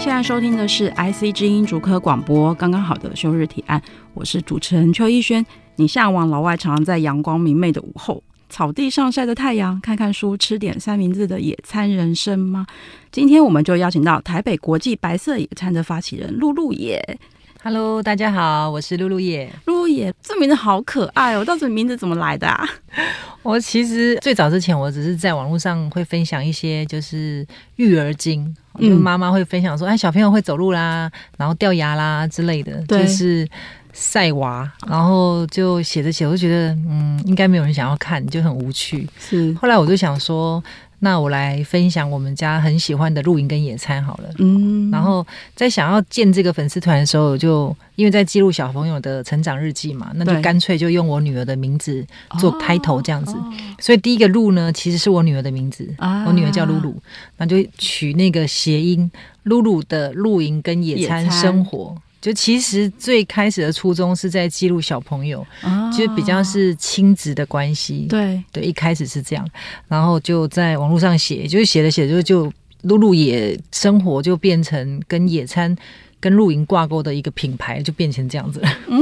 现在收听的是 IC 之音主科广播，刚刚好的休日提案，我是主持人邱逸轩。你向往老外常常在阳光明媚的午后，草地上晒着太阳，看看书，吃点三明治的野餐人生吗？今天我们就邀请到台北国际白色野餐的发起人露露耶。Hello，大家好，我是露露野。露露野，这名字好可爱哦！到底名字怎么来的啊？我其实最早之前，我只是在网络上会分享一些就是育儿经，嗯、就妈妈会分享说，哎，小朋友会走路啦，然后掉牙啦之类的，就是晒娃，然后就写着写，我就觉得嗯，应该没有人想要看，就很无趣。是，后来我就想说。那我来分享我们家很喜欢的露营跟野餐好了。嗯，然后在想要建这个粉丝团的时候，就因为在记录小朋友的成长日记嘛，那就干脆就用我女儿的名字做开头这样子。哦、所以第一个露呢，其实是我女儿的名字，啊、我女儿叫露露，那就取那个谐音，露露的露营跟野餐生活。就其实最开始的初衷是在记录小朋友，哦、就比较是亲子的关系。对对，一开始是这样，然后就在网络上写，就是写着写着就露露野生活就变成跟野餐、跟露营挂钩的一个品牌，就变成这样子了。嗯，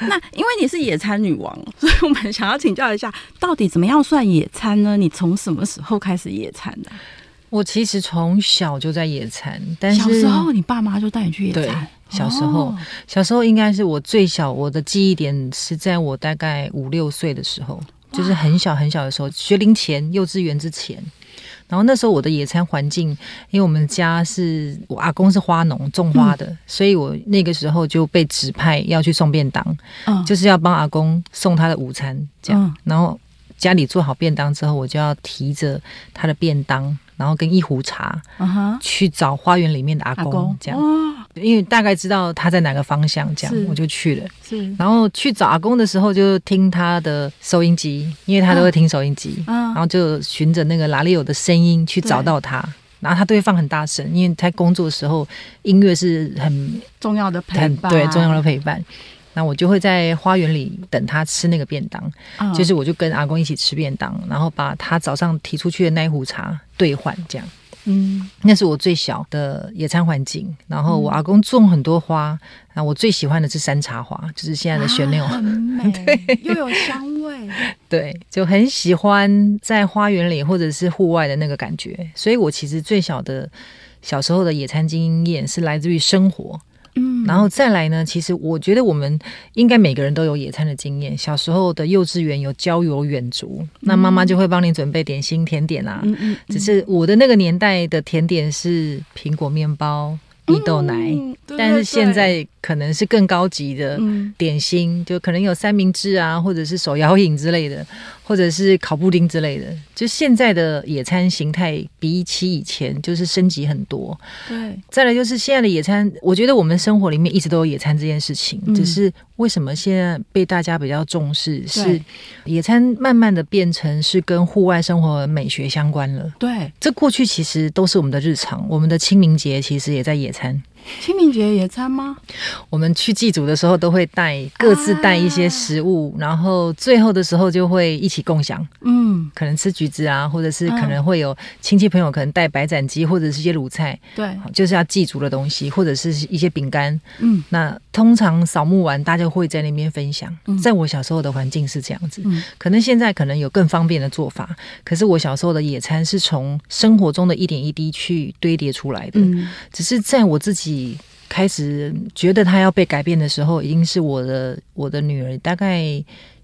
那因为你是野餐女王，所以我们想要请教一下，到底怎么样算野餐呢？你从什么时候开始野餐的？我其实从小就在野餐，但是小时候你爸妈就带你去野餐。小时候，哦、小时候应该是我最小，我的记忆点是在我大概五六岁的时候，就是很小很小的时候，学龄前、幼稚园之前。然后那时候我的野餐环境，因为我们家是我阿公是花农种花的，嗯、所以我那个时候就被指派要去送便当，嗯、就是要帮阿公送他的午餐，这样。嗯、然后家里做好便当之后，我就要提着他的便当。然后跟一壶茶，uh huh. 去找花园里面的阿公，阿公。这样，哦、因为大概知道他在哪个方向，这样我就去了。是，然后去找阿公的时候，就听他的收音机，因为他都会听收音机，嗯、然后就循着那个哪里有的声音去找到他，然后他都会放很大声，因为他工作的时候音乐是很重要的陪伴，对，重要的陪伴。那我就会在花园里等他吃那个便当，嗯、就是我就跟阿公一起吃便当，然后把他早上提出去的那一壶茶兑换，这样。嗯，那是我最小的野餐环境。然后我阿公种很多花，那我最喜欢的是山茶花，就是现在的旋钮，啊、很 美，对，又有香味。对，就很喜欢在花园里或者是户外的那个感觉。所以我其实最小的小时候的野餐经验是来自于生活。嗯，然后再来呢，其实我觉得我们应该每个人都有野餐的经验。小时候的幼稚园有郊游远足，嗯、那妈妈就会帮你准备点心甜点啊。嗯嗯、只是我的那个年代的甜点是苹果面包、蜜豆奶，嗯、但是现在可能是更高级的点心，嗯、就可能有三明治啊，或者是手摇饮之类的。或者是烤布丁之类的，就现在的野餐形态比起以前就是升级很多。对，再来就是现在的野餐，我觉得我们生活里面一直都有野餐这件事情，嗯、只是为什么现在被大家比较重视，是野餐慢慢的变成是跟户外生活美学相关了。对，这过去其实都是我们的日常，我们的清明节其实也在野餐。清明节野餐吗？我们去祭祖的时候都会带各自带一些食物，啊、然后最后的时候就会一起共享。嗯，可能吃橘子啊，或者是可能会有亲戚朋友可能带白斩鸡或者是一些卤菜，对，就是要祭祖的东西，或者是一些饼干。嗯，那通常扫墓完大家会在那边分享。嗯、在我小时候的环境是这样子，嗯、可能现在可能有更方便的做法，可是我小时候的野餐是从生活中的一点一滴去堆叠出来的。嗯，只是在我自己。开始觉得他要被改变的时候，已经是我的我的女儿大概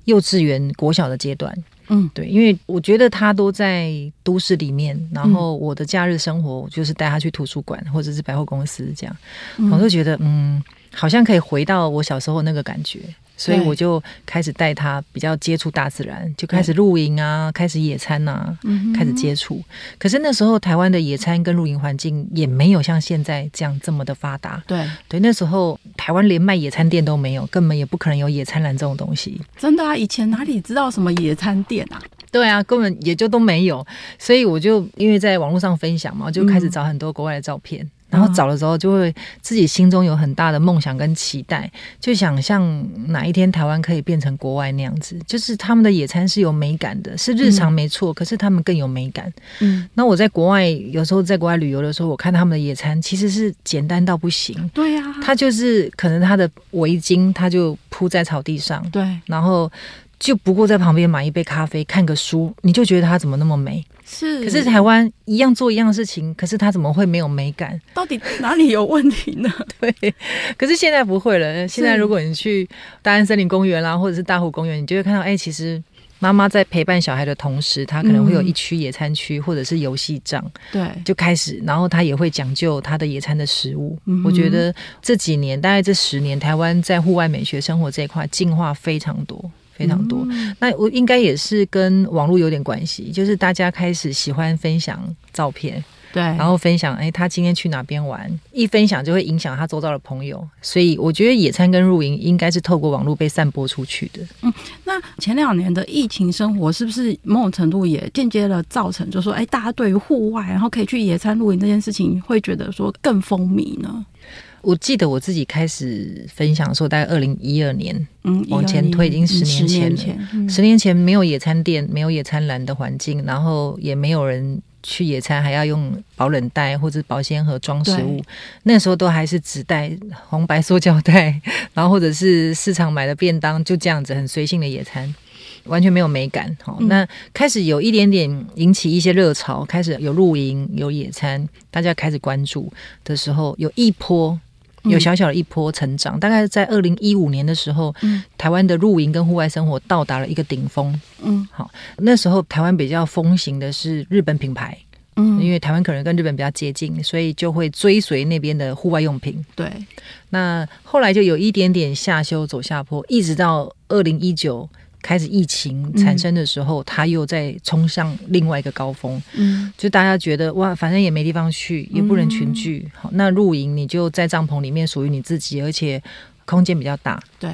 幼稚园国小的阶段。嗯，对，因为我觉得他都在都市里面，然后我的假日生活就是带他去图书馆或者是百货公司这样，嗯、我就觉得嗯，好像可以回到我小时候那个感觉。所以我就开始带他比较接触大自然，就开始露营啊，开始野餐啊，开始接触。可是那时候台湾的野餐跟露营环境也没有像现在这样这么的发达。对对，那时候台湾连卖野餐店都没有，根本也不可能有野餐篮这种东西。真的啊，以前哪里知道什么野餐店啊？对啊，根本也就都没有。所以我就因为在网络上分享嘛，就开始找很多国外的照片。嗯然后找的时候，就会自己心中有很大的梦想跟期待，就想像哪一天台湾可以变成国外那样子，就是他们的野餐是有美感的，是日常没错，嗯、可是他们更有美感。嗯，那我在国外有时候在国外旅游的时候，我看他们的野餐其实是简单到不行。对呀、啊，他就是可能他的围巾他就铺在草地上，对，然后就不过在旁边买一杯咖啡，看个书，你就觉得他怎么那么美。是，可是台湾一样做一样的事情，可是他怎么会没有美感？到底哪里有问题呢？对，可是现在不会了。现在如果你去大安森林公园啦，或者是大湖公园，你就会看到，哎、欸，其实妈妈在陪伴小孩的同时，她可能会有一区野餐区，或者是游戏帐，对、嗯，就开始，然后她也会讲究她的野餐的食物。嗯、我觉得这几年，大概这十年，台湾在户外美学生活这一块进化非常多。非常多，嗯、那我应该也是跟网络有点关系，就是大家开始喜欢分享照片，对，然后分享，哎，他今天去哪边玩，一分享就会影响他周遭的朋友，所以我觉得野餐跟露营应该是透过网络被散播出去的。嗯，那前两年的疫情生活是不是某种程度也间接的造成，就是说，哎，大家对于户外然后可以去野餐露营这件事情，会觉得说更风靡呢？我记得我自己开始分享的时候，大概二零一二年，嗯，往前推已经十年前了。十年前，嗯，十年前没有野餐垫，没有野餐篮的环境，然后也没有人去野餐，还要用保冷袋或者保鲜盒装食物。那时候都还是纸袋、红白塑胶袋，然后或者是市场买的便当，就这样子很随性的野餐，完全没有美感。好，嗯，那开始有一点点引起一些热潮，开始有露营、有野餐，大家开始关注的时候，有一波。有小小的一波成长，嗯、大概在二零一五年的时候，嗯、台湾的露营跟户外生活到达了一个顶峰。嗯，好，那时候台湾比较风行的是日本品牌，嗯，因为台湾可能跟日本比较接近，所以就会追随那边的户外用品。对，那后来就有一点点下修走下坡，一直到二零一九。开始疫情产生的时候，他、嗯、又在冲向另外一个高峰。嗯，就大家觉得哇，反正也没地方去，也不能群聚。好、嗯，那露营你就在帐篷里面，属于你自己，而且空间比较大。对，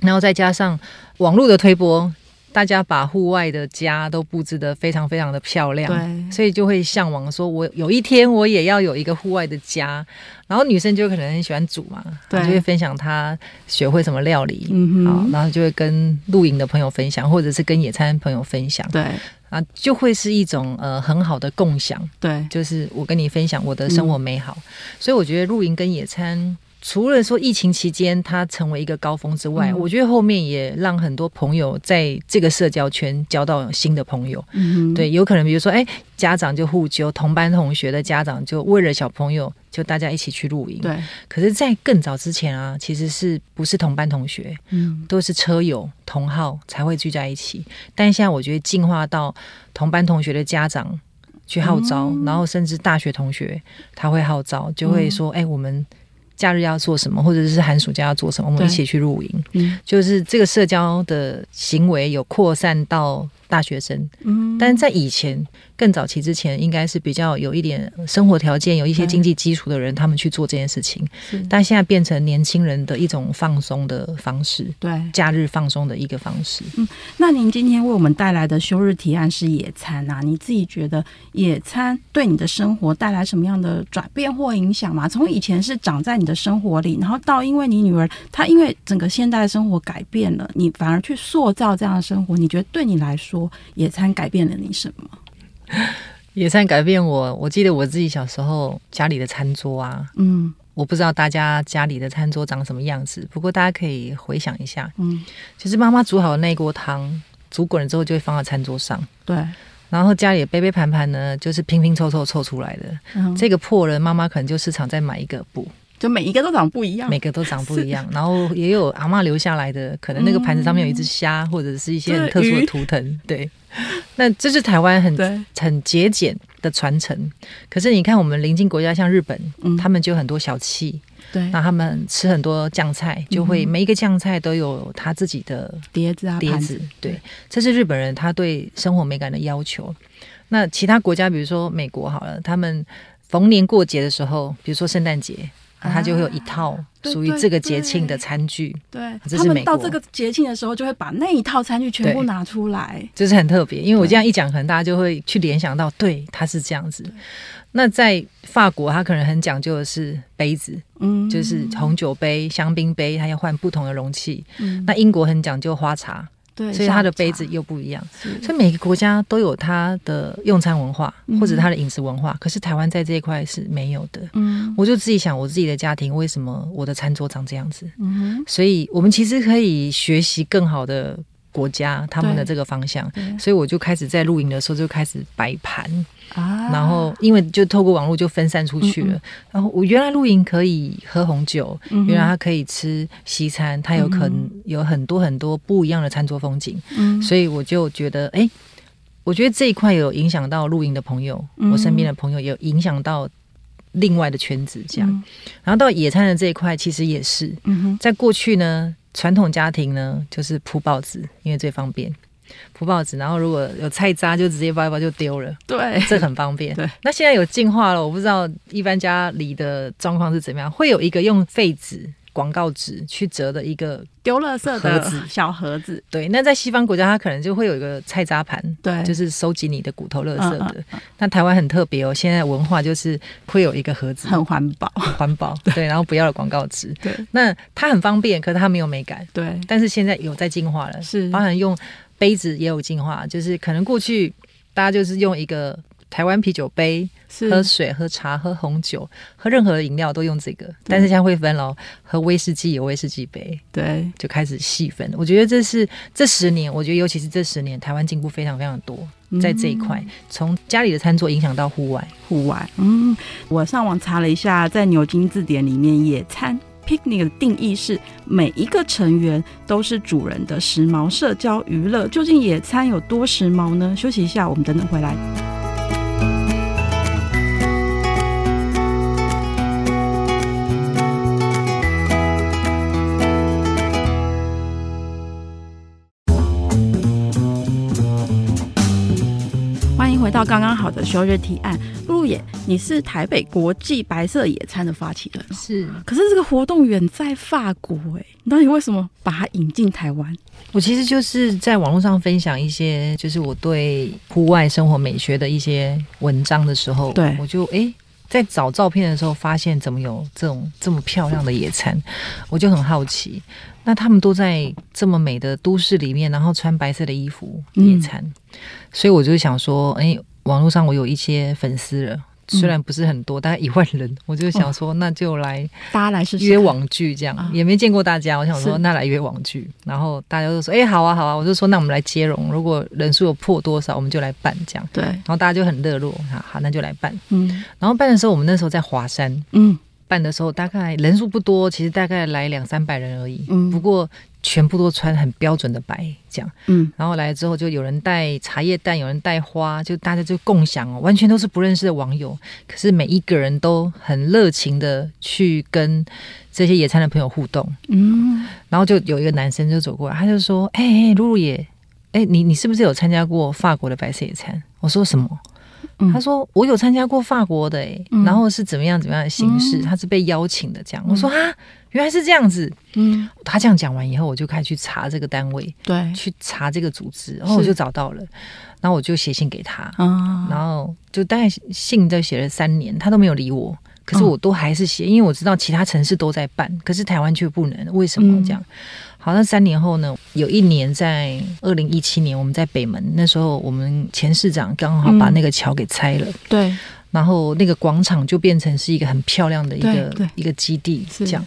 然后再加上网络的推播。大家把户外的家都布置得非常非常的漂亮，对，所以就会向往说，我有一天我也要有一个户外的家。然后女生就可能很喜欢煮嘛，对，就会分享她学会什么料理，嗯好，然后就会跟露营的朋友分享，或者是跟野餐朋友分享，对，啊，就会是一种呃很好的共享，对，就是我跟你分享我的生活美好，嗯、所以我觉得露营跟野餐。除了说疫情期间它成为一个高峰之外，嗯、我觉得后面也让很多朋友在这个社交圈交到新的朋友。嗯，对，有可能比如说，哎，家长就互揪，同班同学的家长就为了小朋友，就大家一起去露营。对，可是，在更早之前啊，其实是不是同班同学？嗯，都是车友同号才会聚在一起。但现在我觉得进化到同班同学的家长去号召，嗯、然后甚至大学同学他会号召，就会说，哎、嗯，我们。假日要做什么，或者是寒暑假要做什么，我们一起去露营。嗯，就是这个社交的行为有扩散到大学生。嗯，但是在以前。更早期之前，应该是比较有一点生活条件、有一些经济基础的人，他们去做这件事情。但现在变成年轻人的一种放松的方式，对，假日放松的一个方式。嗯，那您今天为我们带来的休日提案是野餐啊？你自己觉得野餐对你的生活带来什么样的转变或影响吗？从以前是长在你的生活里，然后到因为你女儿她因为整个现代生活改变了，你反而去塑造这样的生活。你觉得对你来说，野餐改变了你什么？野餐改变我，我记得我自己小时候家里的餐桌啊，嗯，我不知道大家家里的餐桌长什么样子，不过大家可以回想一下，嗯，就是妈妈煮好的那锅汤，煮滚了之后就会放到餐桌上，对，然后家里的杯杯盘盘呢，就是拼拼凑凑凑出来的，嗯，这个破了，妈妈可能就市场再买一个补。就每一个都长不一样，每个都长不一样，然后也有阿嬷留下来的，可能那个盘子上面有一只虾，或者是一些很特殊的图腾。对，那这是台湾很很节俭的传承。可是你看，我们邻近国家像日本，他们就很多小气，对，那他们吃很多酱菜，就会每一个酱菜都有他自己的碟子啊，碟子。对，这是日本人他对生活美感的要求。那其他国家，比如说美国好了，他们逢年过节的时候，比如说圣诞节。他就会有一套属于这个节庆的餐具，对，他们到这个节庆的时候，就会把那一套餐具全部拿出来，这是很特别。因为我这样一讲，可能大家就会去联想到，对，他是这样子。那在法国，他可能很讲究的是杯子，嗯，就是红酒杯、香槟杯，他要换不同的容器。那英国很讲究花茶。对，所以它的杯子又不一样，所以每个国家都有它的用餐文化或者它的饮食文化。嗯、可是台湾在这一块是没有的。嗯，我就自己想，我自己的家庭为什么我的餐桌长这样子？嗯，所以我们其实可以学习更好的。国家他们的这个方向，所以我就开始在露营的时候就开始摆盘啊，然后因为就透过网络就分散出去了。嗯嗯，然后我原来露营可以喝红酒，嗯、原来它可以吃西餐，它有可能有很多很多不一样的餐桌风景。嗯，所以我就觉得，哎，我觉得这一块有影响到露营的朋友，嗯、我身边的朋友也有影响到另外的圈子，这样。嗯、然后到野餐的这一块，其实也是，在过去呢。传统家庭呢，就是铺报纸，因为最方便铺报纸。然后如果有菜渣，就直接包一包就丢了。对，这很方便。对，那现在有进化了，我不知道一般家里的状况是怎么样，会有一个用废纸。广告纸去折的一个丢垃圾的小盒子。对，那在西方国家，它可能就会有一个菜渣盘，对，就是收集你的骨头垃圾的。嗯嗯、那台湾很特别哦，现在文化就是会有一个盒子，很环保，环保。对，然后不要了广告纸。对，那它很方便，可是它没有美感。对，但是现在有在进化了，是，包含用杯子也有进化，就是可能过去大家就是用一个。台湾啤酒杯，喝水、喝茶、喝红酒、喝任何的饮料都用这个，但是现在会分喽，喝威士忌有威士忌杯，对，就开始细分。我觉得这是这十年，我觉得尤其是这十年，台湾进步非常非常多，在这一块，从家里的餐桌影响到户外，户外。嗯，我上网查了一下，在牛津字典里面，野餐 picnic 的定义是每一个成员都是主人的时髦社交娱乐。究竟野餐有多时髦呢？休息一下，我们等等回来。回到刚刚好的休日提案，你是台北国际白色野餐的发起人，是。可是这个活动远在法国，哎，你到底为什么把它引进台湾？我其实就是在网络上分享一些，就是我对户外生活美学的一些文章的时候，对，我就哎，在找照片的时候，发现怎么有这种这么漂亮的野餐，我就很好奇。那他们都在这么美的都市里面，然后穿白色的衣服野餐，嗯、所以我就想说，哎、欸，网络上我有一些粉丝了，虽然不是很多，大概一万人，我就想说，那就来 大家来试试。约网剧，这样也没见过大家，我想说那来约网剧，然后大家都说，哎、欸，好啊，好啊，我就说那我们来接龙，如果人数有破多少，我们就来办这样，对，然后大家就很热络，好，好，那就来办，嗯，然后办的时候，我们那时候在华山，嗯。办的时候大概人数不多，其实大概来两三百人而已。嗯，不过全部都穿很标准的白，这样。嗯，然后来了之后，就有人带茶叶蛋，有人带花，就大家就共享哦，完全都是不认识的网友。可是每一个人都很热情的去跟这些野餐的朋友互动。嗯，然后就有一个男生就走过来，他就说：“哎、欸、哎，露露也，哎、欸，你你是不是有参加过法国的白色野餐？”我说：“什么？”他说：“我有参加过法国的、欸，嗯、然后是怎么样怎么样的形式？嗯、他是被邀请的，这样。嗯”我说：“啊，原来是这样子。”嗯，他这样讲完以后，我就开始去查这个单位，对，去查这个组织，然后我就找到了，然后我就写信给他，嗯、然后就大概信都写了三年，他都没有理我，可是我都还是写，因为我知道其他城市都在办，可是台湾却不能，为什么这样？嗯好，那三年后呢？有一年在二零一七年，我们在北门，那时候我们前市长刚好把那个桥给拆了，嗯、对，然后那个广场就变成是一个很漂亮的一个一个基地，这样。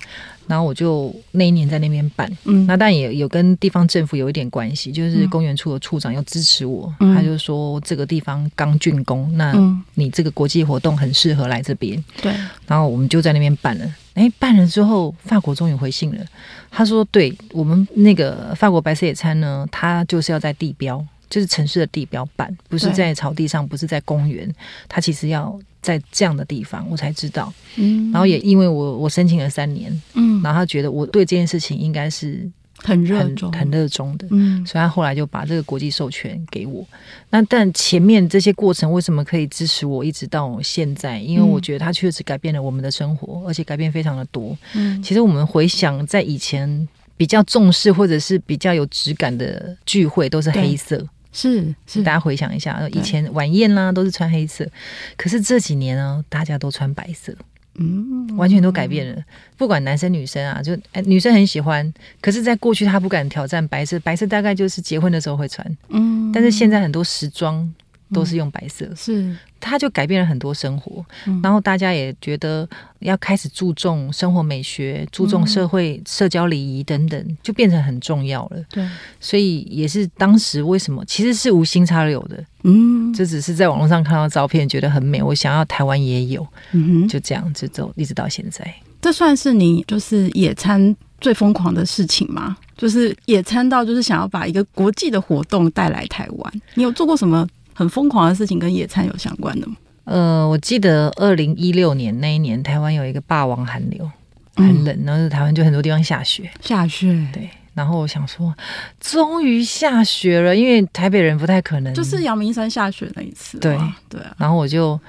然后我就那一年在那边办，嗯，那但也有跟地方政府有一点关系，就是公园处的处长要支持我，嗯、他就说这个地方刚竣工，那你这个国际活动很适合来这边，对。然后我们就在那边办了，哎，办了之后，法国终于回信了，他说，对我们那个法国白色野餐呢，他就是要在地标，就是城市的地标办，不是在草地上，不是在公园，他其实要。在这样的地方，我才知道。嗯，然后也因为我我申请了三年，嗯，然后他觉得我对这件事情应该是很热衷、很热衷的，嗯，所以他后来就把这个国际授权给我。那但前面这些过程为什么可以支持我一直到现在？因为我觉得他确实改变了我们的生活，而且改变非常的多。嗯，其实我们回想在以前比较重视或者是比较有质感的聚会，都是黑色。是是，大家回想一下，以前晚宴啦都是穿黑色，可是这几年呢，大家都穿白色，嗯，完全都改变了。不管男生女生啊，就哎，女生很喜欢，可是，在过去她不敢挑战白色，白色大概就是结婚的时候会穿，嗯，但是现在很多时装。都是用白色，嗯、是，它就改变了很多生活，嗯、然后大家也觉得要开始注重生活美学，注重社会社交礼仪等等，就变成很重要了。对，所以也是当时为什么其实是无心插柳的，嗯，这只是在网络上看到照片觉得很美，我想要台湾也有，嗯哼，就这样子走，一直到现在。这算是你就是野餐最疯狂的事情吗？就是野餐到就是想要把一个国际的活动带来台湾，你有做过什么？很疯狂的事情跟野餐有相关的吗？呃，我记得二零一六年那一年，台湾有一个霸王寒流，很冷，嗯、然后台湾就很多地方下雪，下雪。对，然后我想说，终于下雪了，因为台北人不太可能，就是阳明山下雪那一次。对对，然后我就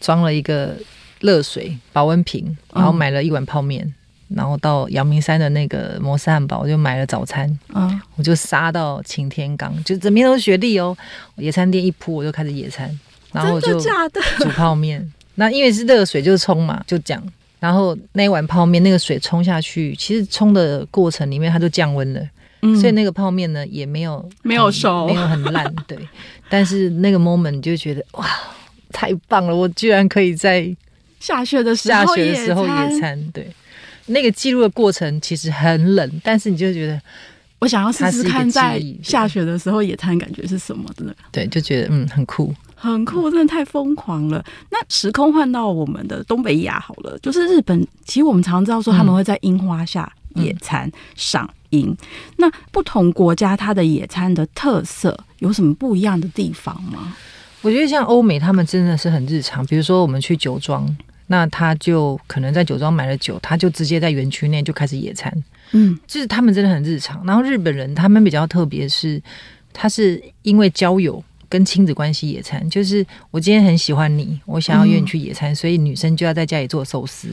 装了一个热水保温瓶，然后买了一碗泡面。嗯然后到阳明山的那个摩斯汉堡，我就买了早餐，嗯，我就杀到擎天岗，就整边都是雪地哦。野餐垫一铺，我就开始野餐，然后我就煮泡面。那因为是热水，就冲嘛，就讲。然后那一碗泡面，那个水冲下去，其实冲的过程里面它就降温了，嗯，所以那个泡面呢也没有没有熟，没有很烂，对。但是那个 moment 就觉得哇，太棒了！我居然可以在下雪的时候下雪的时候野餐，对。那个记录的过程其实很冷，但是你就觉得，我想要试试看在下雪的时候野餐感觉是什么？真的，对，就觉得嗯很酷，很酷，真的太疯狂了。那时空换到我们的东北亚好了，就是日本，其实我们常常知道说他们会在樱花下野餐赏樱。嗯、那不同国家它的野餐的特色有什么不一样的地方吗？我觉得像欧美，他们真的是很日常，比如说我们去酒庄。那他就可能在酒庄买了酒，他就直接在园区内就开始野餐，嗯，就是他们真的很日常。然后日本人他们比较特别是，他是因为交友跟亲子关系野餐，就是我今天很喜欢你，我想要约你去野餐，嗯、所以女生就要在家里做寿司。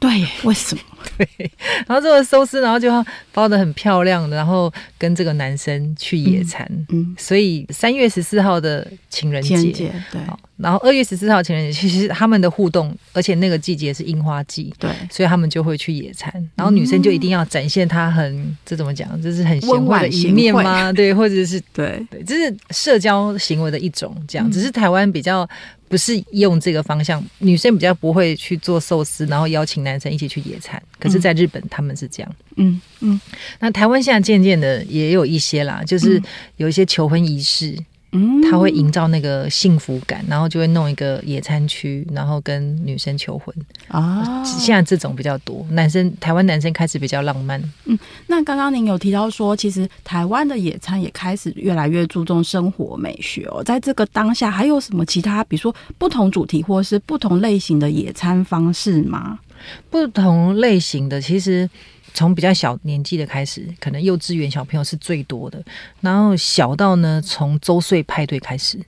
对，为什么？对，然后这个寿司，然后就要包的很漂亮，然后跟这个男生去野餐。嗯，嗯，所以三月十四号的情人节，对，然后二月十四号情人节，其实他们的互动，而且那个季节是樱花季，对，所以他们就会去野餐。然后女生就一定要展现她很，嗯、这怎么讲？就是很贤惠的一面吗？对，或者是对对，这是社交行为的一种，这样。只是台湾比较。不是用这个方向，女生比较不会去做寿司，然后邀请男生一起去野餐。可是，在日本他们是这样。嗯嗯。那台湾现在渐渐的也有一些啦，就是有一些求婚仪式。嗯，他会营造那个幸福感，然后就会弄一个野餐区，然后跟女生求婚啊。现在这种比较多，男生台湾男生开始比较浪漫。嗯，那刚刚您有提到说，其实台湾的野餐也开始越来越注重生活美学哦。在这个当下，还有什么其他，比如说不同主题或是不同类型的野餐方式吗？不同类型的，其实。从比较小年纪的开始，可能幼稚园小朋友是最多的，然后小到呢，从周岁派对开始，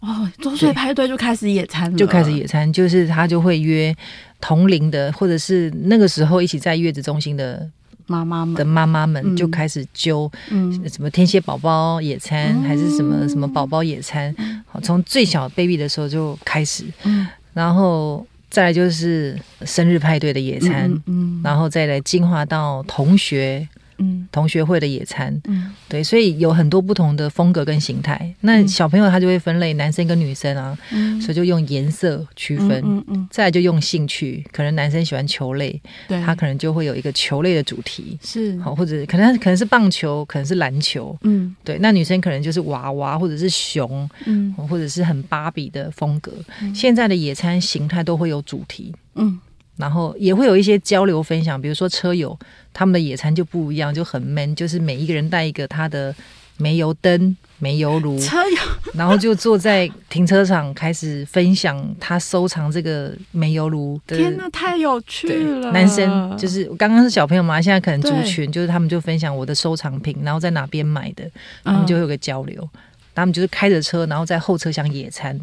哦，周岁派对就开始野餐了，就开始野餐，就是他就会约同龄的，或者是那个时候一起在月子中心的妈妈们的妈妈们就开始揪，嗯，什么天蝎宝宝野餐，嗯、还是什么什么宝宝野餐，好，从最小 baby 的时候就开始，嗯，然后。再来就是生日派对的野餐，嗯，嗯，然后再来进化到同学，嗯，同学会的野餐，嗯，对，所以有很多不同的风格跟形态。那小朋友他就会分类男生跟女生啊，嗯，所以就用颜色区分，嗯嗯，嗯，再来就用兴趣，可能男生喜欢球类，对，他可能就会有一个球类的主题，是。好，或者可能可能是棒球，可能是篮球，嗯，对，那女生可能就是娃娃或者是熊，嗯，或者是很芭比的风格。嗯，现在的野餐形态都会有主题，嗯。然后也会有一些交流分享，比如说车友他们的野餐就不一样，就很闷，就是每一个人带一个他的煤油灯、煤油炉，车友，然后就坐在停车场开始分享他收藏这个煤油炉的。天哪，太有趣了！男生就是刚刚是小朋友嘛，现在可能族群就是他们就分享我的收藏品，然后在哪边买的，他们就会有个交流。嗯、他们就是开着车，然后在后车厢野餐，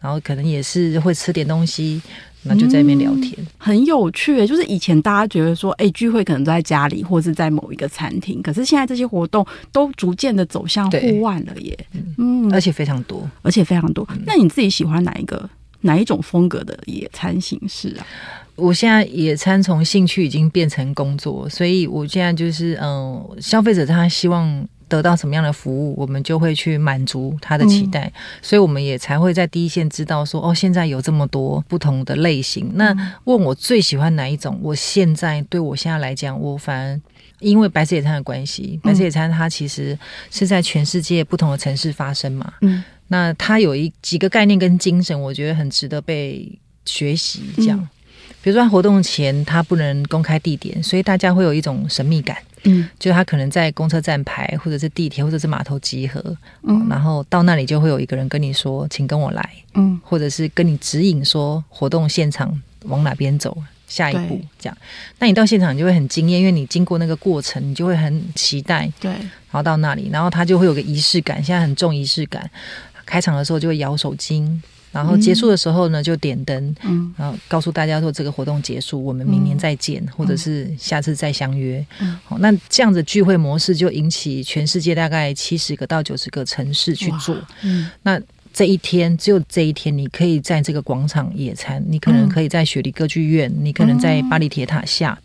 然后可能也是会吃点东西。那就在那边聊天，嗯，很有趣。就是以前大家觉得说，哎，聚会可能在家里，或是在某一个餐厅。可是现在这些活动都逐渐的走向户外了耶。嗯，而且非常多，而且非常多。嗯，那你自己喜欢哪一个哪一种风格的野餐形式啊？我现在野餐从兴趣已经变成工作，所以我现在就是嗯，消费者他希望。得到什么样的服务，我们就会去满足他的期待，嗯、所以我们也才会在第一线知道说，哦，现在有这么多不同的类型。那问我最喜欢哪一种？我现在对我现在来讲，我反而因为白色野餐的关系，白色野餐它其实是在全世界不同的城市发生嘛。嗯，那它有一几个概念跟精神，我觉得很值得被学习。这样，嗯、比如说活动前他不能公开地点，所以大家会有一种神秘感。嗯，就他可能在公车站牌，或者是地铁，或者是码头集合，嗯，然后到那里就会有一个人跟你说，请跟我来，嗯，或者是跟你指引说活动现场往哪边走，下一步这样。那你到现场你就会很惊艳，因为你经过那个过程，你就会很期待，对，然后到那里，然后他就会有个仪式感，现在很重仪式感，开场的时候就会摇手巾。然后结束的时候呢，就点灯，嗯，然后告诉大家说这个活动结束，我们明年再见，嗯、或者是下次再相约。嗯，好，那这样子聚会模式就引起全世界大概七十个到九十个城市去做。嗯，那这一天只有这一天，你可以在这个广场野餐，你可能可以在雪梨歌剧院，你可能在巴黎铁塔下，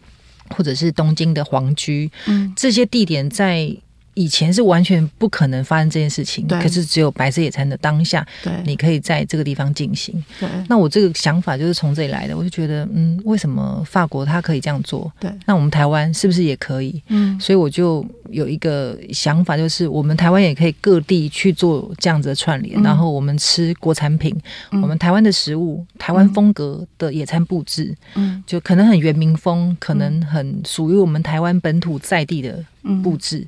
或者是东京的皇居，嗯，这些地点在。以前是完全不可能发生这件事情，可是只有白色野餐的当下，对。你可以在这个地方进行。对。那我这个想法就是从这里来的，我就觉得，嗯，为什么法国他可以这样做？对，那我们台湾是不是也可以？嗯，所以我就有一个想法，就是我们台湾也可以各地去做这样子的串联，嗯、然后我们吃国产品，嗯、我们台湾的食物，台湾风格的野餐布置，嗯，就可能很原民风，可能很属于我们台湾本土在地的布置。嗯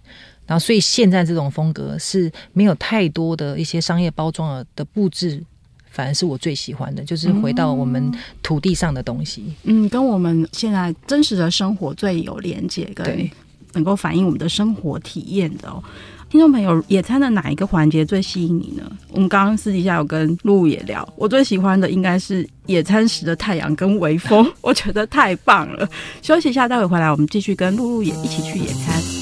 然后，所以现在这种风格是没有太多的一些商业包装的布置，反而是我最喜欢的，就是回到我们土地上的东西。嗯，跟我们现在真实的生活最有连接，跟能够反映我们的生活体验的哦。听众朋友，野餐的哪一个环节最吸引你呢？我们刚刚私底下有跟露露也聊，我最喜欢的应该是野餐时的太阳跟微风，我觉得太棒了。休息一下，待会回来我们继续跟露露也一起去野餐。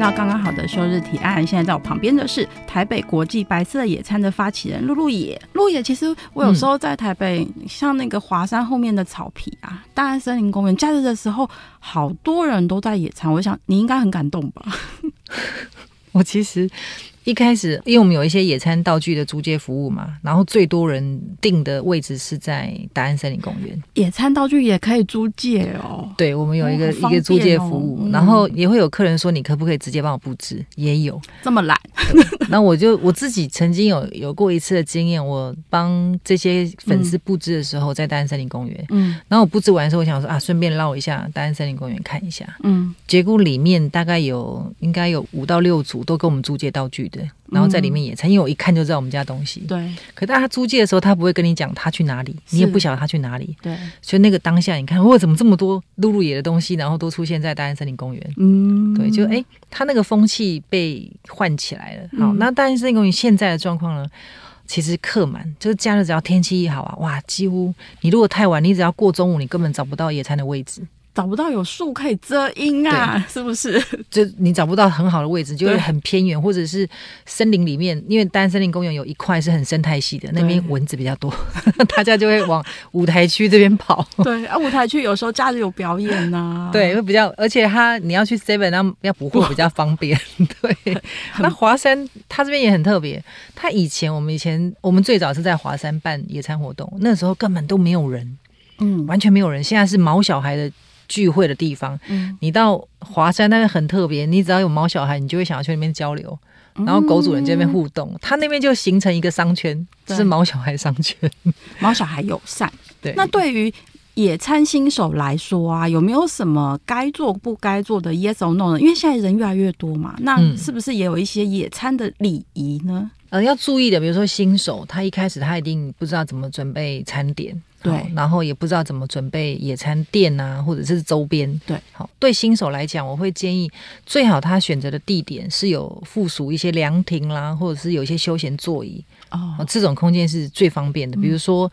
到刚刚好的休日提案，现在在我旁边的是台北国际白色野餐的发起人露露野。露野，其实我有时候在台北，像那个华山后面的草皮啊，大安森林公园，假日的时候，好多人都在野餐。我想你应该很感动吧？我其实。一开始，因为我们有一些野餐道具的租借服务嘛，然后最多人订的位置是在达安森林公园。野餐道具也可以租借哦。对，我们有一个、哦哦、一个租借服务，嗯、然后也会有客人说：“你可不可以直接帮我布置？”也有这么懒。那我就我自己曾经有有过一次的经验，我帮这些粉丝布置的时候，在大安森林公园。嗯。然后我布置完的时候，我想说啊，顺便绕一下大安森林公园看一下。嗯。结果里面大概有应该有五到六组都跟我们租借道具的。然后在里面野餐，因为我一看就知道我们家东西。对。可大家租借的时候，他不会跟你讲他去哪里，你也不晓得他去哪里。对。所以那个当下，你看，哇，怎么这么多露露野的东西，然后都出现在大安森林公园？嗯。对，就哎，他那个风气被唤起来了。好，那大安森林公园现在的状况呢？其实客满，就是假日只要天气一好啊，哇，几乎你如果太晚，你只要过中午，你根本找不到野餐的位置。找不到有树可以遮阴啊，是不是？就你找不到很好的位置，就会很偏远，或者是森林里面。因为单森林公园有一块是很生态系的，那边蚊子比较多，大家就会往舞台区这边跑。对啊，舞台区有时候假日有表演呐、啊，对，会比较，而且他你要去 Seven，那要补货比较方便。对，那华山他这边也很特别，他以前我们以前我们最早是在华山办野餐活动，那时候根本都没有人，嗯，完全没有人。现在是毛小孩的。聚会的地方。嗯，你到华山那边很特别，你只要有毛小孩，你就会想要去那边交流，然后狗主人在那边互动，它、嗯、那边就形成一个商圈，是毛小孩商圈，毛小孩友善。对，那对于野餐新手来说啊，有没有什么该做不该做的 yes or no 呢？因为现在人越来越多嘛，那是不是也有一些野餐的礼仪呢？呃，要注意的，比如说新手，他一开始他一定不知道怎么准备餐点，对，然后也不知道怎么准备野餐垫啊，或者是周边，对，好，对新手来讲，我会建议最好他选择的地点是有附属一些凉亭啦，或者是有一些休闲座椅哦，这种空间是最方便的，比如说。嗯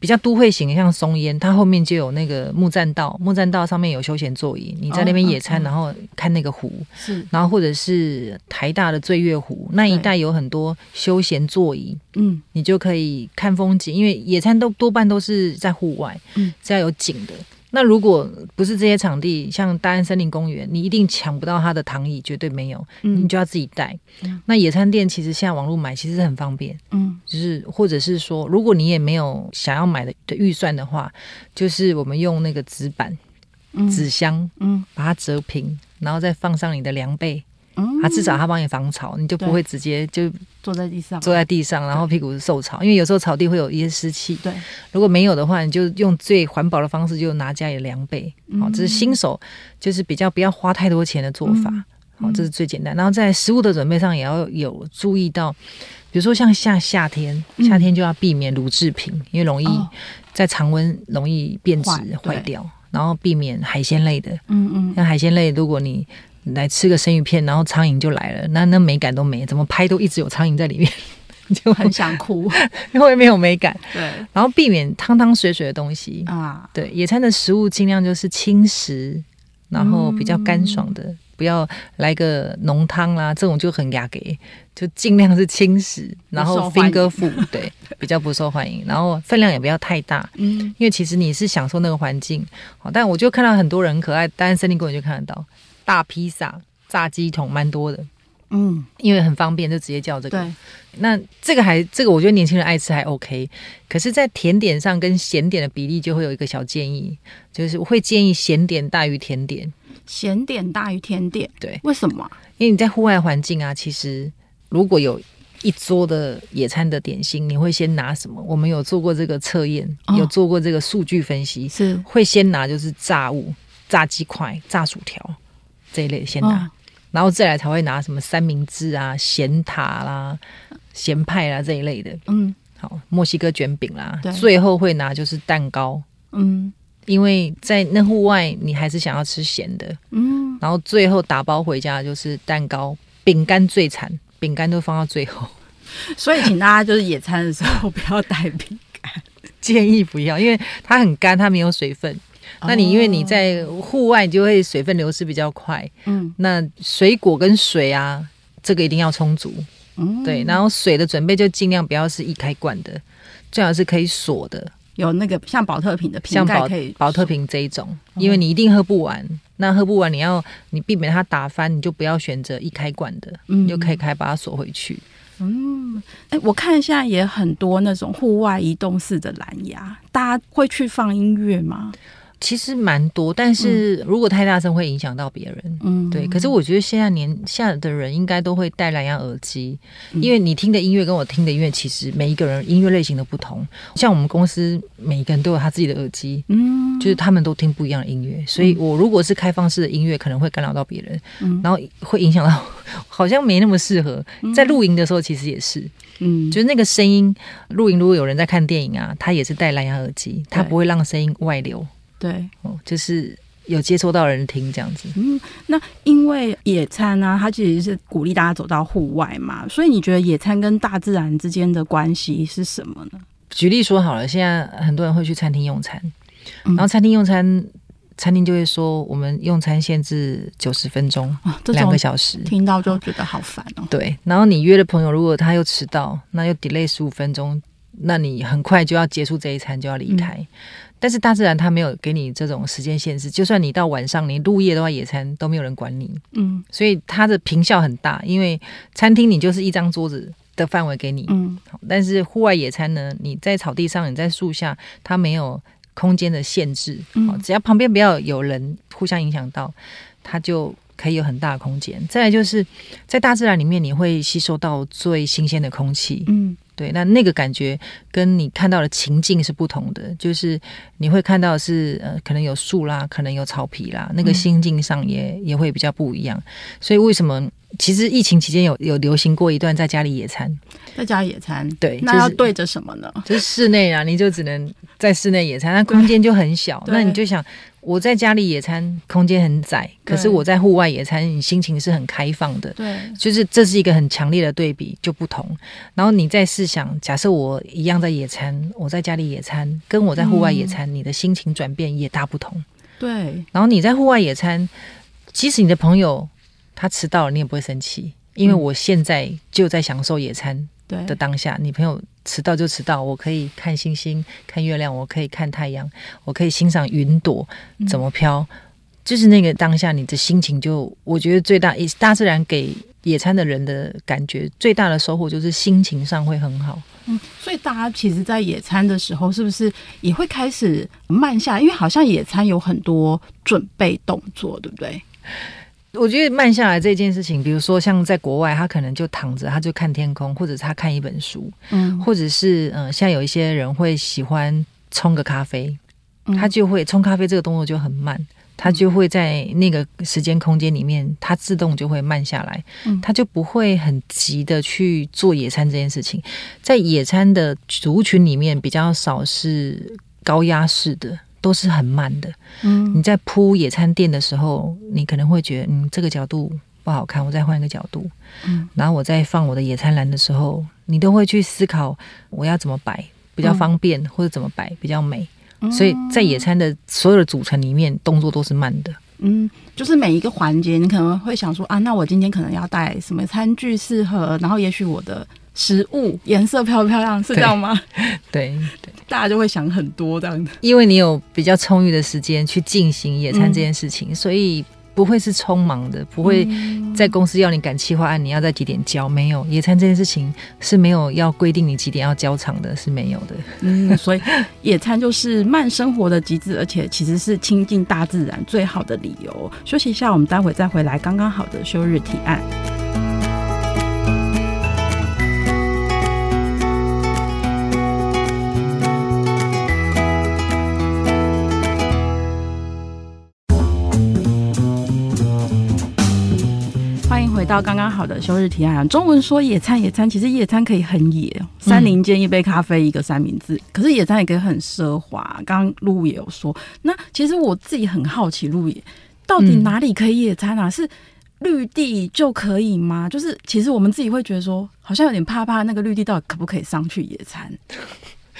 比较都会型的，像松烟，它后面就有那个木栈道，木栈道上面有休闲座椅，你在那边野餐，然后看那个湖，是，然后或者是台大的醉月湖那一带有很多休闲座椅，嗯，你就可以看风景，因为野餐都多半都是在户外，嗯，是要有景的。那如果不是这些场地，像大安森林公园，你一定抢不到它的躺椅，绝对没有，嗯、你就要自己带。嗯、那野餐垫其实现在网络买其实很方便，嗯，就是或者是说，如果你也没有想要买的的预算的话，就是我们用那个纸板、纸、嗯、箱，嗯，把它折平，然后再放上你的凉被。嗯，它至少它帮你防潮，你就不会直接就坐在地上，坐在地上，然后屁股受潮。因为有时候草地会有一些湿气。对，如果没有的话，你就用最环保的方式，就拿家里的凉被。好、嗯，这是新手就是比较不要花太多钱的做法。好、嗯，这是最简单。然后在食物的准备上也要有注意到，比如说像夏夏天，夏天就要避免乳制品，嗯、因为容易在常温容易变质坏掉。然后避免海鲜类的，嗯嗯，像海鲜类，如果你来吃个生鱼片，然后苍蝇就来了，那那美感都没，怎么拍都一直有苍蝇在里面，就很想哭，因为没有美感。对，然后避免汤汤水水的东西。啊，对，野餐的食物尽量就是轻食，然后比较干爽的，嗯、不要来个浓汤啦，这种就很雅给，就尽量是轻食，然后 finger food，对，比较不受欢迎，然后分量也不要太大，嗯，因为其实你是享受那个环境，好，但我就看到很多人很可爱，但是森林公园就看得到。大披萨、炸鸡桶蛮多的，嗯，因为很方便，就直接叫这个。对，那这个还这个，我觉得年轻人爱吃还 OK。可是，在甜点上跟咸点的比例就会有一个小建议，就是我会建议咸点大于甜点，咸点大于甜点。对，为什么？因为你在户外环境啊，其实如果有一桌的野餐的点心，你会先拿什么？我们有做过这个测验，哦、有做过这个数据分析，是会先拿就是炸物、炸鸡块、炸薯条。这一类先拿，哦，然后再来才会拿什么三明治啊、咸塔啦、咸派啦这一类的。嗯，好，墨西哥卷饼啦，对，最后会拿就是蛋糕。嗯，因为在那户外，你还是想要吃咸的。嗯，然后最后打包回家就是蛋糕、饼干最惨，饼干都放到最后。所以，请大家就是野餐的时候不要带饼干，建议不要，因为它很干，它没有水分。那你因为你在户外，就会水分流失比较快。嗯，那水果跟水啊，这个一定要充足。嗯，对。然后水的准备就尽量不要是易开罐的，最好是可以锁的，有那个像保特瓶的瓶盖可以，保特瓶这一种，因为你一定喝不完。那喝不完，你要你避免它打翻，你就不要选择易开罐的，你就可以开把它锁回去。嗯，哎、欸，我看现在也很多那种户外移动式的蓝牙，大家会去放音乐吗？其实蛮多，但是如果太大声会影响到别人。嗯，对。可是我觉得现在年下的人应该都会戴蓝牙耳机，嗯，因为你听的音乐跟我听的音乐，其实每一个人音乐类型都不同。像我们公司每一个人都有他自己的耳机，嗯，就是他们都听不一样的音乐，所以我如果是开放式的音乐，可能会干扰到别人，嗯，然后会影响到，好像没那么适合。在露营的时候，其实也是，嗯，就是那个声音，露营如果有人在看电影啊，他也是戴蓝牙耳机，他不会让声音外流。对，哦，就是有接触到人听这样子。嗯，那因为野餐啊，它其实是鼓励大家走到户外嘛，所以你觉得野餐跟大自然之间的关系是什么呢？举例说好了，现在很多人会去餐厅用餐，嗯、然后餐厅用餐，餐厅就会说我们用餐限制九十分钟，两、哦、个小时，听到就觉得好烦哦。对，然后你约的朋友如果他又迟到，那又 delay 十五分钟，那你很快就要结束这一餐，就要离开。嗯但是大自然它没有给你这种时间限制，就算你到晚上你入夜的话，野餐都没有人管你。嗯，所以它的坪效很大，因为餐厅你就是一张桌子的范围给你。嗯，但是户外野餐呢，你在草地上，你在树下，它没有空间的限制。嗯，只要旁边不要有人互相影响到，它就可以有很大的空间。再来就是在大自然里面，你会吸收到最新鲜的空气。嗯。对，那那个感觉跟你看到的情境是不同的，就是你会看到是呃，可能有树啦，可能有草皮啦，那个心境上也、嗯、也会比较不一样。所以为什么其实疫情期间有有流行过一段在家里野餐？在家野餐，对，那要对着什么呢？就是室内啊，你就只能在室内野餐，那空间就很小，那你就想。我在家里野餐，空间很窄，可是我在户外野餐，你心情是很开放的。对，就是这是一个很强烈的对比，就不同。然后你再试想，假设我一样在野餐，我在家里野餐，跟我在户外野餐，嗯，你的心情转变也大不同。对。然后你在户外野餐，即使你的朋友他迟到了，你也不会生气，因为我现在就在享受野餐的当下，你朋友。迟到就迟到，我可以看星星、看月亮，我可以看太阳，我可以欣赏云朵怎么飘，嗯，就是那个当下，你的心情就我觉得最大，大自然给野餐的人的感觉最大的收获就是心情上会很好。嗯，所以大家其实，在野餐的时候，是不是也会开始慢下？因为好像野餐有很多准备动作，对不对？我觉得慢下来这件事情，比如说像在国外，他可能就躺着，他就看天空，或者他看一本书，嗯，或者是嗯、呃，像有一些人会喜欢冲个咖啡，他就会冲咖啡这个动作就很慢，他就会在那个时间空间里面，他自动就会慢下来，他就不会很急的去做野餐这件事情。在野餐的族群里面，比较少是高压式的。都是很慢的。嗯，你在铺野餐垫的时候，你可能会觉得，嗯，这个角度不好看，我再换一个角度。嗯，然后我在放我的野餐篮的时候，你都会去思考我要怎么摆比较方便，嗯、或者怎么摆比较美。所以在野餐的所有的组成里面，动作都是慢的。嗯，就是每一个环节，你可能会想说啊，那我今天可能要带什么餐具适合，然后也许我的。食物颜色漂不漂亮？是这样吗？对 对，对，大家就会想很多这样的。因为你有比较充裕的时间去进行野餐这件事情，嗯，所以不会是匆忙的，不会在公司要你赶企划案，你要在几点交？没有，野餐这件事情是没有要规定你几点要交场的，是没有的。嗯，所以 野餐就是慢生活的极致，而且其实是亲近大自然最好的理由。休息一下，我们待会再回来。刚刚好的休日提案。到刚刚好的休日提案。中文说野餐，野餐其实野餐可以很野，山林间一杯咖啡，一个三明治。嗯、可是野餐也可以很奢华。刚刚露也有说，那其实我自己很好奇，露野到底哪里可以野餐啊？嗯、是绿地就可以吗？就是其实我们自己会觉得说，好像有点怕怕，那个绿地到底可不可以上去野餐？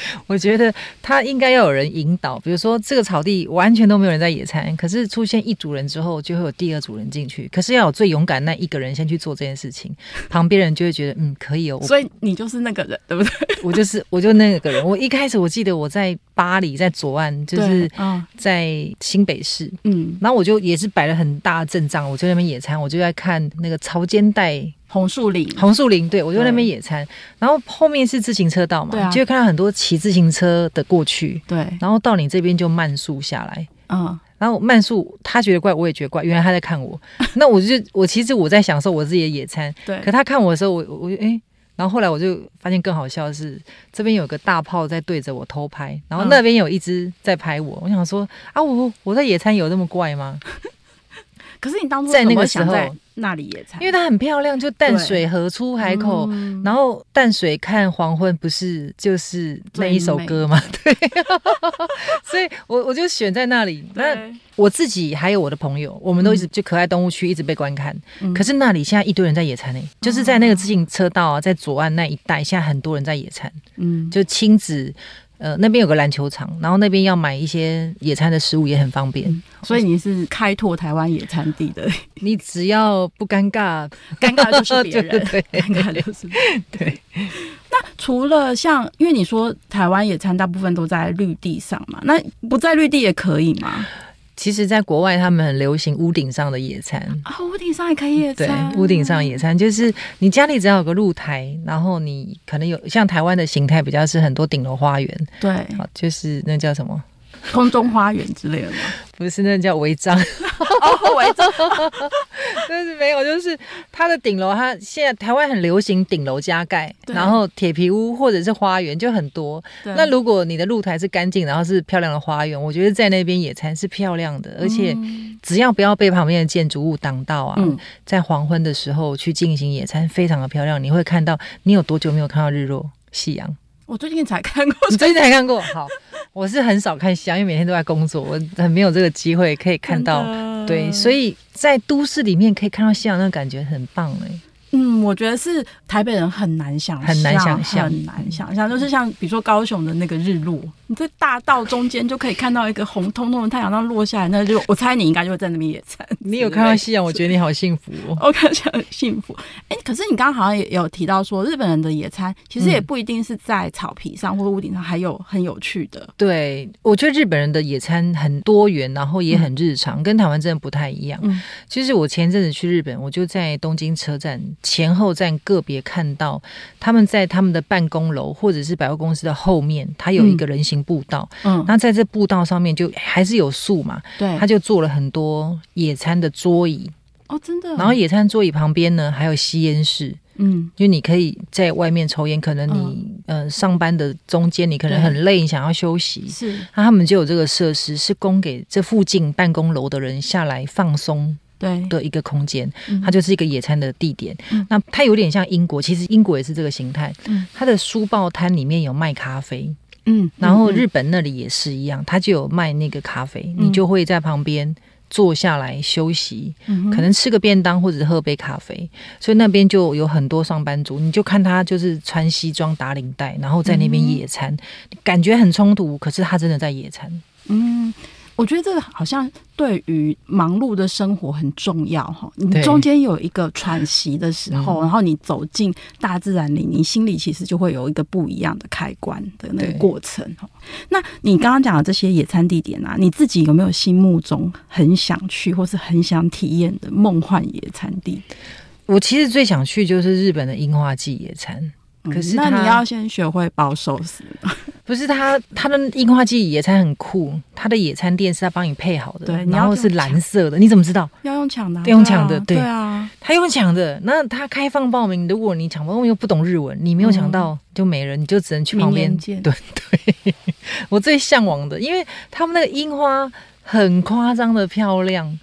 我觉得他应该要有人引导，比如说这个草地完全都没有人在野餐，可是出现一组人之后，就会有第二组人进去。可是要有最勇敢那一个人先去做这件事情，旁边人就会觉得嗯可以哦。所以你就是那个人，对不对？我就是我就那个人。我一开始我记得我在巴黎，在左岸，就是在新北市，嗯，然后我就也是摆了很大的阵仗，我就在那边野餐，我就在看那个潮间带。红树林，红树林，对，我就在那边野餐，然后后面是自行车道嘛，啊、就会看到很多骑自行车的过去，对，然后到你这边就慢速下来，嗯，然后慢速，他觉得怪，我也觉得怪，原来他在看我，那我就我其实我在享受我自己的野餐，对，可他看我的时候，我我就哎，然后后来我就发现更好笑的是，这边有个大炮在对着我偷拍，然后那边有一只在拍我，我想说啊，我我在野餐有那么怪吗？可是你当初在那个时候。那里野餐，因为它很漂亮，就淡水河出海口，嗯，然后淡水看黄昏，不是就是那一首歌吗？对，所以我我就选在那里。那我自己还有我的朋友，我们都一直就可爱动物区一直被观看，嗯。可是那里现在一堆人在野餐呢，欸，就是在那个自行车道啊，在左岸那一带，现在很多人在野餐。嗯，就亲子。呃，那边有个篮球场，然后那边要买一些野餐的食物也很方便，嗯、所以你是开拓台湾野餐地的。你只要不尴尬，尴尬就是 别人，对，对，尴尬就是 对。那除了像，因为你说台湾野餐大部分都在绿地上嘛，那不在绿地也可以吗？其实，在国外他们很流行屋顶上的野餐。啊，屋顶上也可以野餐。对，屋顶上野餐就是你家里只要有个露台，然后你可能有像台湾的形态比较是很多顶楼花园，对，就是那叫什么 空中花园之类的吗？不是，那叫违章。哦，违章。但是没有，就是它的顶楼，它现在台湾很流行顶楼加盖，然后铁皮屋或者是花园就很多。那如果你的露台是干净，然后是漂亮的花园，我觉得在那边野餐是漂亮的，而且只要不要被旁边的建筑物挡到啊，嗯、在黄昏的时候去进行野餐，非常的漂亮。你会看到，你有多久没有看到日落、夕阳？我最近才看过，你最近才看过。好，我是很少看夕阳，因为每天都在工作，我很没有这个机会可以看到。对，所以在都市里面可以看到夕阳，那个感觉很棒哎。嗯，我觉得是台北人很难想象，很难想象，很难想象，就是像比如说高雄的那个日落。你在大道中间就可以看到一个红彤彤的太阳，那落下来，那就我猜你应该就会在那边野餐。你有看到夕阳，我觉得你好幸福哦。我看起来很幸福。哎、欸，可是你刚刚好像也有提到说，日本人的野餐其实也不一定是在草皮上或者屋顶上，还有很有趣的。对，我觉得日本人的野餐很多元，然后也很日常，嗯、跟台湾真的不太一样。嗯，其实我前阵子去日本，我就在东京车站前后站个别看到他们在他们的办公楼或者是百货公司的后面，他有一个人行。步道，嗯，那在这步道上面就还是有树嘛，对，他就做了很多野餐的桌椅，哦，真的。然后野餐桌椅旁边呢，还有吸烟室，嗯，就你可以在外面抽烟，可能你、嗯、呃上班的中间你可能很累，你想要休息，是，那他们就有这个设施，是供给这附近办公楼的人下来放松。对。的一个空间，它就是一个野餐的地点。嗯、那它有点像英国，其实英国也是这个形态。嗯、它的书报摊里面有卖咖啡。嗯，然后日本那里也是一样，他就有卖那个咖啡，嗯、你就会在旁边坐下来休息，嗯、可能吃个便当或者喝杯咖啡。所以那边就有很多上班族，你就看他就是穿西装打领带，然后在那边野餐，嗯、感觉很冲突，可是他真的在野餐。嗯。我觉得这个好像对于忙碌的生活很重要哈。你中间有一个喘息的时候，然后你走进大自然里，你心里其实就会有一个不一样的开关的那个过程哈。那你刚刚讲的这些野餐地点啊，你自己有没有心目中很想去或是很想体验的梦幻野餐地？我其实最想去就是日本的樱花季野餐。可是、嗯、那你要先学会包寿司。不是他，他的樱花季野餐很酷。他的野餐垫是他帮你配好的，对，然后是蓝色的。你怎么知道？要用抢的、啊，用抢的，对，对啊，他用抢的。那他开放报名，如果你抢不到，又不懂日文，你没有抢到就没人，你就只能去旁边。对 对，我最向往的，因为他们那个樱花很夸张的漂亮。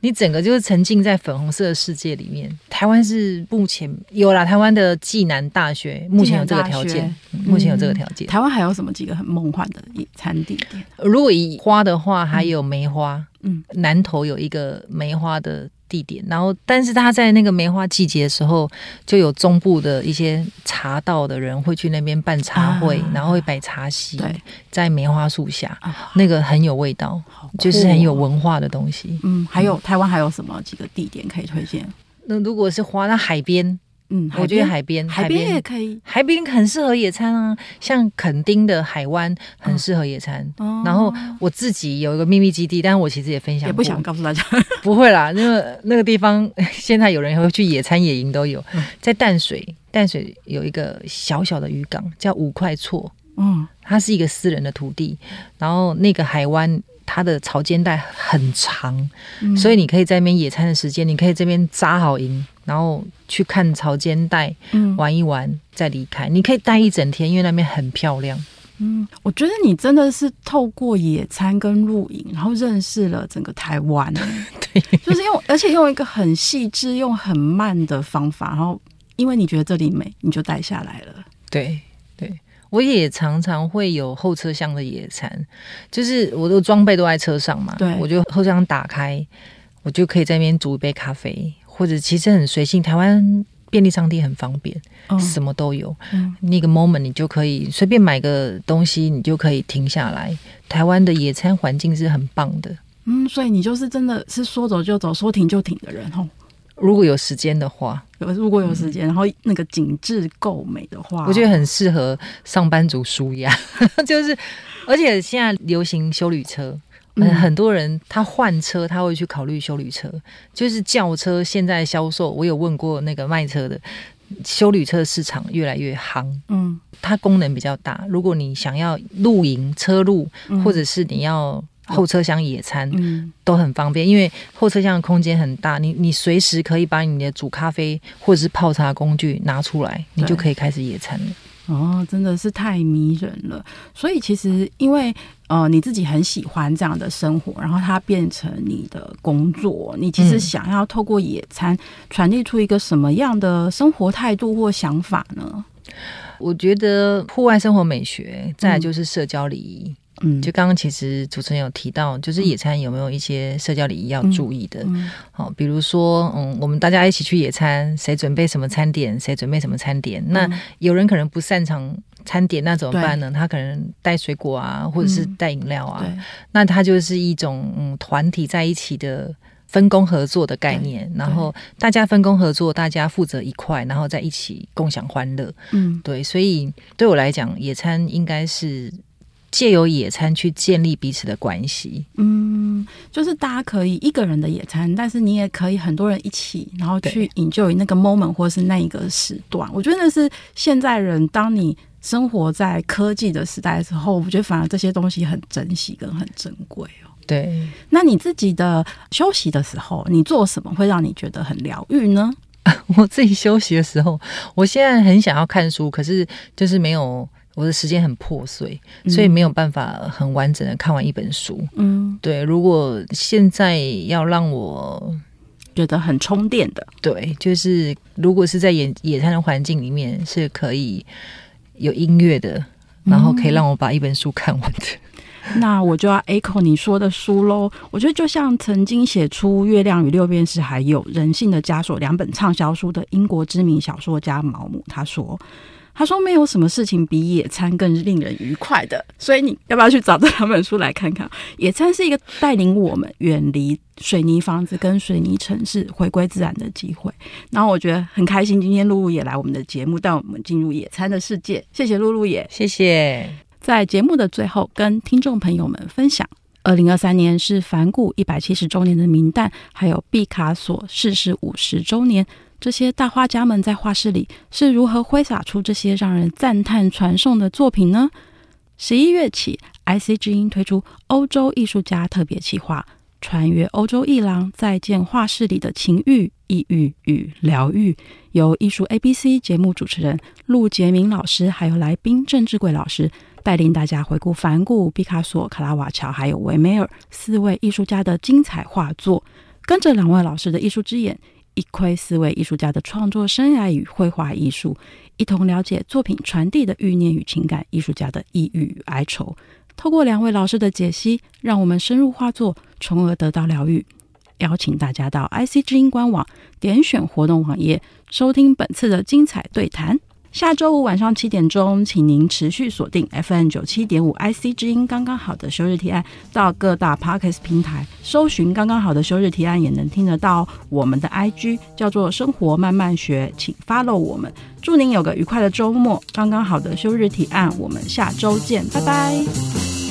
你整个就是沉浸在粉红色的世界里面。台湾是目前有啦，台湾的暨南大学目前有这个条件，目前有这个条件。台湾还有什么几个很梦幻的野餐地点？如果以花的话，还有梅花，嗯，南投有一个梅花的。地点，然后，但是他在那个梅花季节的时候，就有中部的一些茶道的人会去那边办茶会，啊、然后会摆茶席，对在梅花树下，啊、那个很有味道，哦、就是很有文化的东西。嗯，还有台湾还有什么几个地点可以推荐？那如果是花，那海边。嗯，我觉得海边，海边也可以，海边很适合野餐啊。像垦丁的海湾很适合野餐。哦、然后我自己有一个秘密基地，但是我其实也分享，也不想告诉大家。不会啦，那个那个地方现在有人会去野餐、野营都有。在淡水，淡水有一个小小的渔港叫五块厝。嗯，它是一个私人的土地，然后那个海湾。它的潮间带很长，嗯、所以你可以在那边野餐的时间，你可以这边扎好营，然后去看潮间带，嗯玩一玩，嗯、再离开。你可以待一整天，因为那边很漂亮。嗯，我觉得你真的是透过野餐跟露营，然后认识了整个台湾。对，就是用，而且用一个很细致、用很慢的方法，然后因为你觉得这里美，你就待下来了。对。我也常常会有后车厢的野餐，就是我的装备都在车上嘛，对，我就后车厢打开，我就可以在那边煮一杯咖啡，或者其实很随性。台湾便利商店很方便，哦、什么都有。嗯、那个 moment 你就可以随便买个东西，你就可以停下来。台湾的野餐环境是很棒的，嗯，所以你就是真的是说走就走，说停就停的人哦。如果有时间的话，如果有时间，嗯、然后那个景致够美的话，我觉得很适合上班族舒压。就是，而且现在流行修旅车，嗯、很多人他换车他会去考虑修旅车，就是轿车现在销售，我有问过那个卖车的，修旅车市场越来越夯，嗯，它功能比较大。如果你想要露营车路，嗯或者是你要后车厢野餐，嗯都很方便，因为后车厢的空间很大，你你随时可以把你的煮咖啡或者是泡茶工具拿出来，你就可以开始野餐了。哦，真的是太迷人了。所以其实因为呃你自己很喜欢这样的生活，然后它变成你的工作，你其实想要透过野餐传递出一个什么样的生活态度或想法呢？我觉得户外生活美学，再就是社交礼仪。嗯，就刚刚其实主持人有提到，就是野餐有没有一些社交礼仪要注意的？嗯好，比如说，嗯，我们大家一起去野餐，谁准备什么餐点，谁准备什么餐点？那有人可能不擅长餐点，那怎么办呢？他可能带水果啊，或者是带饮料啊。那他就是一种嗯团体在一起的分工合作的概念，然后大家分工合作，大家负责一块，然后在一起共享欢乐。嗯，对，所以对我来讲，野餐应该是。借由野餐去建立彼此的关系，嗯，就是大家可以一个人的野餐，但是你也可以很多人一起，然后去 enjoy 那个 moment 或是那一个时段。我觉得那是现在人，当你生活在科技的时代的时候，我觉得反而这些东西很珍惜跟很珍贵哦。对，那你自己的休息的时候，你做什么会让你觉得很疗愈呢？我自己休息的时候，我现在很想要看书，可是就是没有。我的时间很破碎，所以没有办法很完整的看完一本书。嗯，对。如果现在要让我觉得很充电的，对，就是如果是在野野餐的环境里面是可以有音乐的，然后可以让我把一本书看完的，嗯、那我就要 echo 你说的书喽。我觉得就像曾经写出《月亮与六便士》还有《人性的枷锁》两本畅销书的英国知名小说家毛姆，他说。他说：“没有什么事情比野餐更令人愉快的，所以你要不要去找这两本书来看看？野餐是一个带领我们远离水泥房子跟水泥城市，回归自然的机会。然后我觉得很开心，今天露露也来我们的节目，带我们进入野餐的世界。谢谢露露也，谢谢。在节目的最后，跟听众朋友们分享：二零二三年是梵谷一百七十周年的名单，还有毕卡索逝世五十周年。”这些大画家们在画室里是如何挥洒出这些让人赞叹传颂的作品呢？十一月起，IC 之音推出欧洲艺术家特别企划，穿越欧洲艺廊，再见画室里的情欲、抑郁与疗愈。由艺术 ABC 节目主持人陆杰明老师，还有来宾郑志贵老师带领大家回顾梵谷、毕卡索、卡拉瓦乔还有维梅尔四位艺术家的精彩画作，跟着两位老师的艺术之眼。一窥四位艺术家的创作生涯与绘画艺术，一同了解作品传递的欲念与情感，艺术家的抑郁与哀愁。透过两位老师的解析，让我们深入画作，从而得到疗愈。邀请大家到 IC 之音官网点选活动网页，收听本次的精彩对谈。下周五晚上七点钟，请您持续锁定 FM 九七点五 IC 之音，刚刚好的休日提案，到各大 Podcast 平台搜寻“刚刚好的休日提案”，也能听得到我们的 IG，叫做“生活慢慢学”，请 follow 我们。祝您有个愉快的周末！刚刚好的休日提案，我们下周见，拜拜。